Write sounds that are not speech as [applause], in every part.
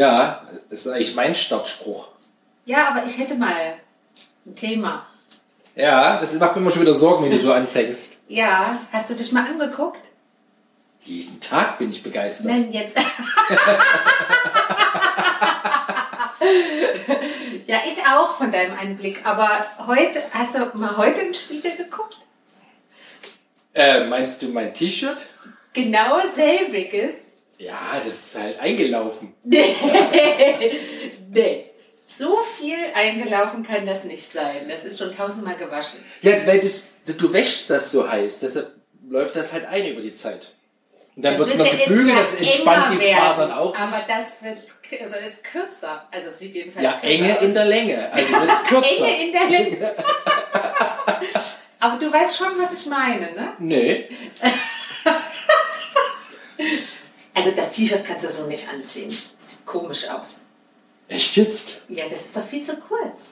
Ja, das ist eigentlich mein Startspruch. Ja, aber ich hätte mal ein Thema. Ja, das macht mir immer schon wieder Sorgen, wenn du so [laughs] anfängst. Ja, hast du dich mal angeguckt? Jeden Tag bin ich begeistert. Nein, jetzt. [laughs] ja, ich auch von deinem Anblick. Aber heute, hast du mal heute in den Spiegel geguckt? Äh, meinst du mein T-Shirt? Genau selbiges. Ja, das ist halt eingelaufen. [laughs] nee. So viel eingelaufen kann das nicht sein. Das ist schon tausendmal gewaschen. Ja, weil das, du wäschst das so heiß, deshalb läuft das halt ein über die Zeit. Und dann, wird es noch gebügelt, das entspannt die Fasern auch. Aber das wird also ist kürzer. Also es sieht jedenfalls Ja, Enge aus. in der Länge. Also wird es [laughs] kürzer. Enge in der Länge. [laughs] aber du weißt schon, was ich meine, ne? Nee. Also das T-Shirt kannst du so nicht anziehen. Das sieht komisch aus. Echt jetzt? Ja, das ist doch viel zu kurz.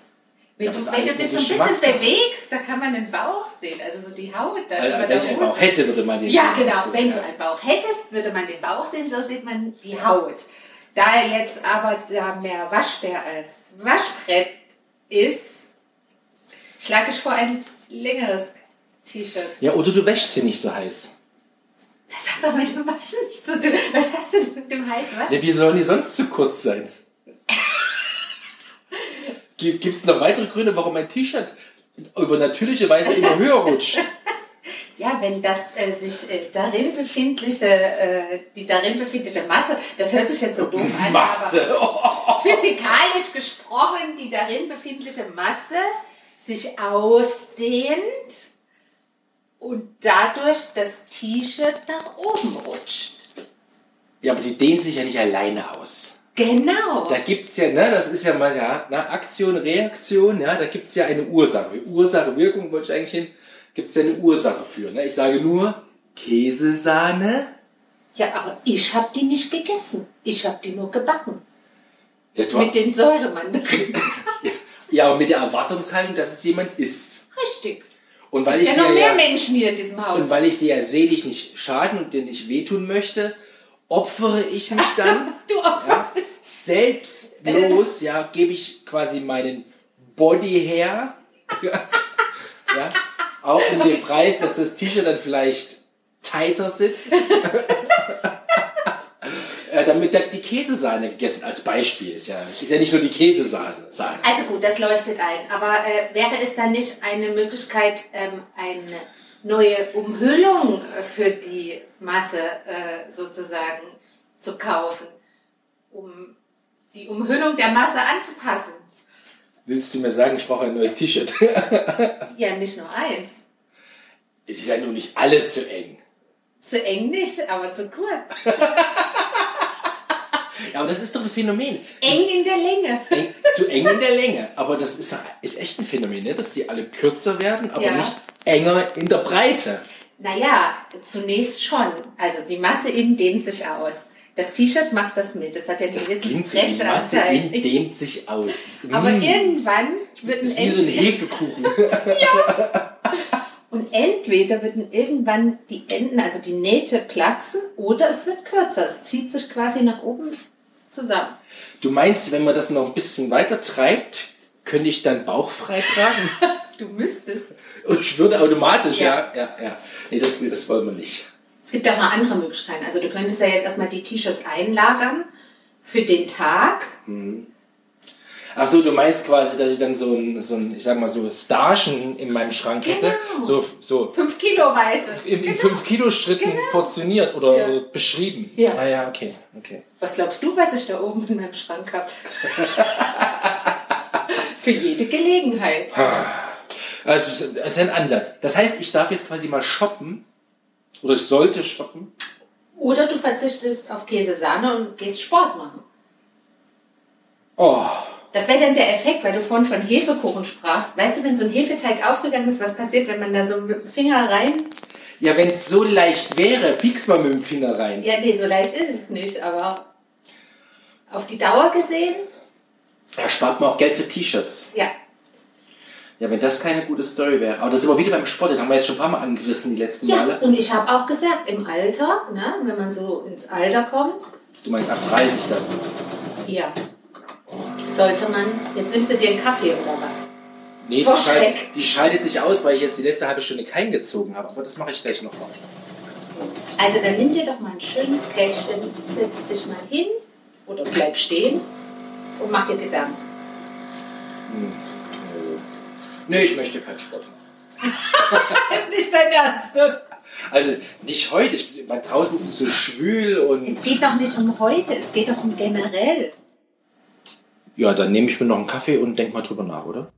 Wenn, ja, du, wenn du dich so ein bisschen bewegst, da kann man den Bauch sehen, also so die Haut. Da also, wenn ich einen Bauch hätte, würde man den Ja, genau. So wenn du einen Bauch hättest, würde man den Bauch sehen, so sieht man die Haut. Da er jetzt aber da mehr Waschbär als Waschbrett ist, schlage ich vor ein längeres T-Shirt. Ja, oder du wäschst sie nicht so heiß. Das hat doch mit dem Waschen nicht zu tun. Was hast du mit dem heißen Waschen? Ja, wie sollen die sonst zu kurz sein? Gibt es noch weitere Gründe, warum ein T-Shirt über natürliche Weise immer höher rutscht? [laughs] Ja, wenn das äh, sich äh, darin befindliche, äh, die darin befindliche Masse, das hört sich jetzt so doof an, Masse. aber physikalisch gesprochen, die darin befindliche Masse sich ausdehnt und dadurch das T-Shirt nach oben rutscht. Ja, aber die dehnt sich ja nicht alleine aus. Genau. Da gibt es ja, ne, das ist ja mal ja, na, Aktion, Reaktion, ja, da gibt es ja eine Ursache. Ursache, Wirkung wollte ich eigentlich hin, gibt es ja eine Ursache für. Ne? Ich sage nur Käsesahne. Ja, aber ich habe die nicht gegessen. Ich habe die nur gebacken. Ja, mit den Säuremandarinen. [laughs] ja, und mit der Erwartungshaltung, dass es jemand isst. Richtig. Und weil ich ja, noch mehr ja, Menschen hier in diesem Haus. Und weil ich dir ja seelisch nicht schaden und dir nicht wehtun möchte, opfere ich mich dann. du opferst ja, selbstlos, ja, gebe ich quasi meinen Body her. ja, auch um den Preis, dass das T-Shirt dann vielleicht tighter sitzt. [laughs] damit die Käsesahne gegessen als Beispiel ist ja, ist ja nicht nur die Käsesahne. Also gut, das leuchtet ein. Aber äh, wäre es dann nicht eine Möglichkeit, ähm, eine neue Umhüllung für die Masse äh, sozusagen zu kaufen, um die Umhüllung der Masse anzupassen. Willst du mir sagen, ich brauche ein neues T-Shirt? [laughs] ja, nicht nur eins. Es ist ja nur nicht alle zu eng. Zu eng nicht, aber zu kurz. [laughs] ja, aber das ist doch ein Phänomen. Eng in der Länge. Eng, zu eng in der Länge. Aber das ist, ist echt ein Phänomen, ne? dass die alle kürzer werden, aber ja. nicht enger in der Breite. Naja, zunächst schon. Also die Masse innen dehnt sich aus. Das T-Shirt macht das mit. Das hat ja das gewissen Stretchanteil. Die dehnt sich aus. Aber mmh. irgendwann wird ein Wie so ein Hefekuchen. [laughs] ja. Entweder würden irgendwann die Enden, also die Nähte platzen, oder es wird kürzer. Es zieht sich quasi nach oben zusammen. Du meinst, wenn man das noch ein bisschen weiter treibt, könnte ich dann bauchfrei tragen? [laughs] du müsstest. Und ich würde automatisch, ja, ja, ja. ja. Nee, das, das wollen wir nicht. Es gibt auch noch andere Möglichkeiten. Also du könntest ja jetzt erstmal die T-Shirts einlagern für den Tag. Mhm. Ach so, du meinst quasi, dass ich dann so ein, so ein ich sag mal so Starchen in meinem Schrank genau. hätte. So, so fünf Kilo weiße. In, genau. fünf Kilo Schritten genau. portioniert oder ja. beschrieben. Ja. Ah ja, okay, okay. Was glaubst du, was ich da oben in meinem Schrank habe? [laughs] Für jede Gelegenheit. Also, das ist ein Ansatz. Das heißt, ich darf jetzt quasi mal shoppen oder ich sollte shoppen. Oder du verzichtest auf Käsesahne und gehst Sport machen. Oh. Das wäre dann der Effekt, weil du vorhin von Hefekuchen sprachst. Weißt du, wenn so ein Hefeteig aufgegangen ist, was passiert, wenn man da so mit dem Finger rein... Ja, wenn es so leicht wäre, piekst man mit dem Finger rein. Ja, nee, so leicht ist es nicht, aber auf die Dauer gesehen... Da spart man auch Geld für T-Shirts. Ja. Ja, wenn das keine gute Story wäre. Aber das ist immer wieder beim Sport, den haben wir jetzt schon ein paar Mal angerissen, die letzten ja, Male. Und ich habe auch gesagt, im Alter, ne, wenn man so ins Alter kommt. Du meinst ab 30 dann? Ja. Sollte man. Jetzt nimmst du dir einen Kaffee oder was? Nee, Vor die, scheidet, Schreck. die scheidet sich aus, weil ich jetzt die letzte halbe Stunde keinen gezogen habe. Aber das mache ich gleich noch mal. Also dann nimm dir doch mal ein schönes Kästchen, setz dich mal hin oder bleib stehen und mach dir Gedanken. Nee, ich möchte keinen Sport machen. [laughs] ist nicht dein Ernst, oder? Also nicht heute, ich, weil draußen ist es so schwül und... Es geht doch nicht um heute, es geht doch um generell. Ja, dann nehme ich mir noch einen Kaffee und denk mal drüber nach, oder?